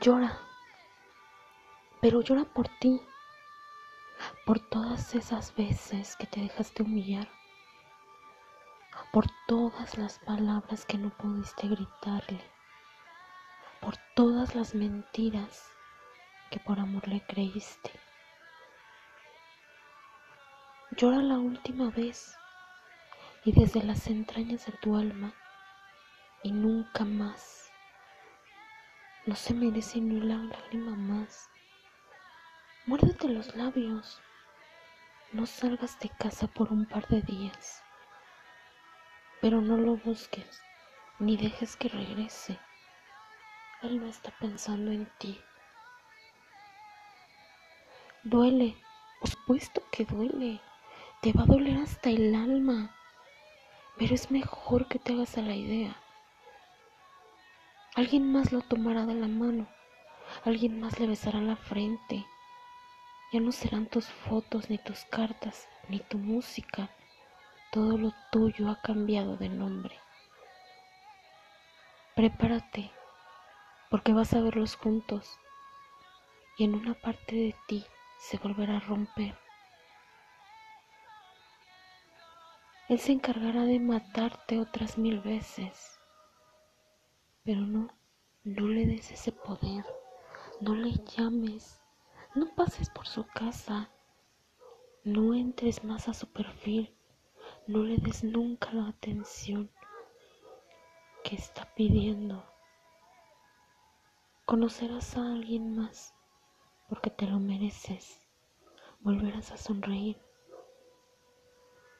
Llora, pero llora por ti, por todas esas veces que te dejaste humillar, por todas las palabras que no pudiste gritarle, por todas las mentiras que por amor le creíste. Llora la última vez y desde las entrañas de tu alma y nunca más. No se merece ni una lágrima más. Muérdete los labios. No salgas de casa por un par de días. Pero no lo busques ni dejes que regrese. Él no está pensando en ti. Duele, por supuesto que duele. Te va a doler hasta el alma. Pero es mejor que te hagas a la idea. Alguien más lo tomará de la mano. Alguien más le besará la frente. Ya no serán tus fotos, ni tus cartas, ni tu música. Todo lo tuyo ha cambiado de nombre. Prepárate, porque vas a verlos juntos. Y en una parte de ti se volverá a romper. Él se encargará de matarte otras mil veces. Pero no, no le des ese poder, no le llames, no pases por su casa, no entres más a su perfil, no le des nunca la atención que está pidiendo. Conocerás a alguien más porque te lo mereces, volverás a sonreír.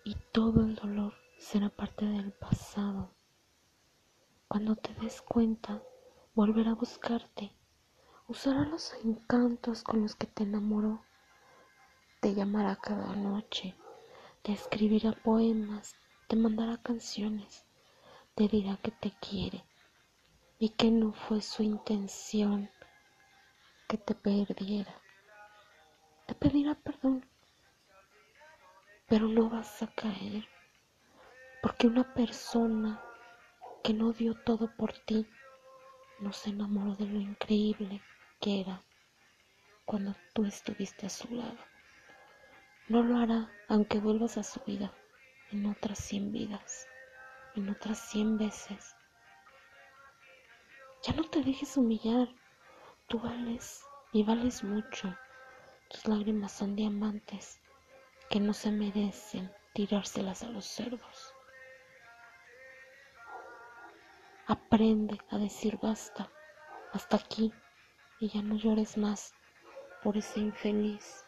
Y todo el dolor será parte del pasado. Cuando te des cuenta, volverá a buscarte, usará los encantos con los que te enamoró, te llamará cada noche, te escribirá poemas, te mandará canciones, te dirá que te quiere y que no fue su intención que te perdiera. Te pedirá perdón pero no vas a caer, porque una persona que no dio todo por ti no se enamoró de lo increíble que era cuando tú estuviste a su lado. No lo hará aunque vuelvas a su vida en otras cien vidas, en otras cien veces. Ya no te dejes humillar, tú vales y vales mucho. Tus lágrimas son diamantes que no se merecen tirárselas a los cerdos. Aprende a decir basta, hasta aquí, y ya no llores más por ese infeliz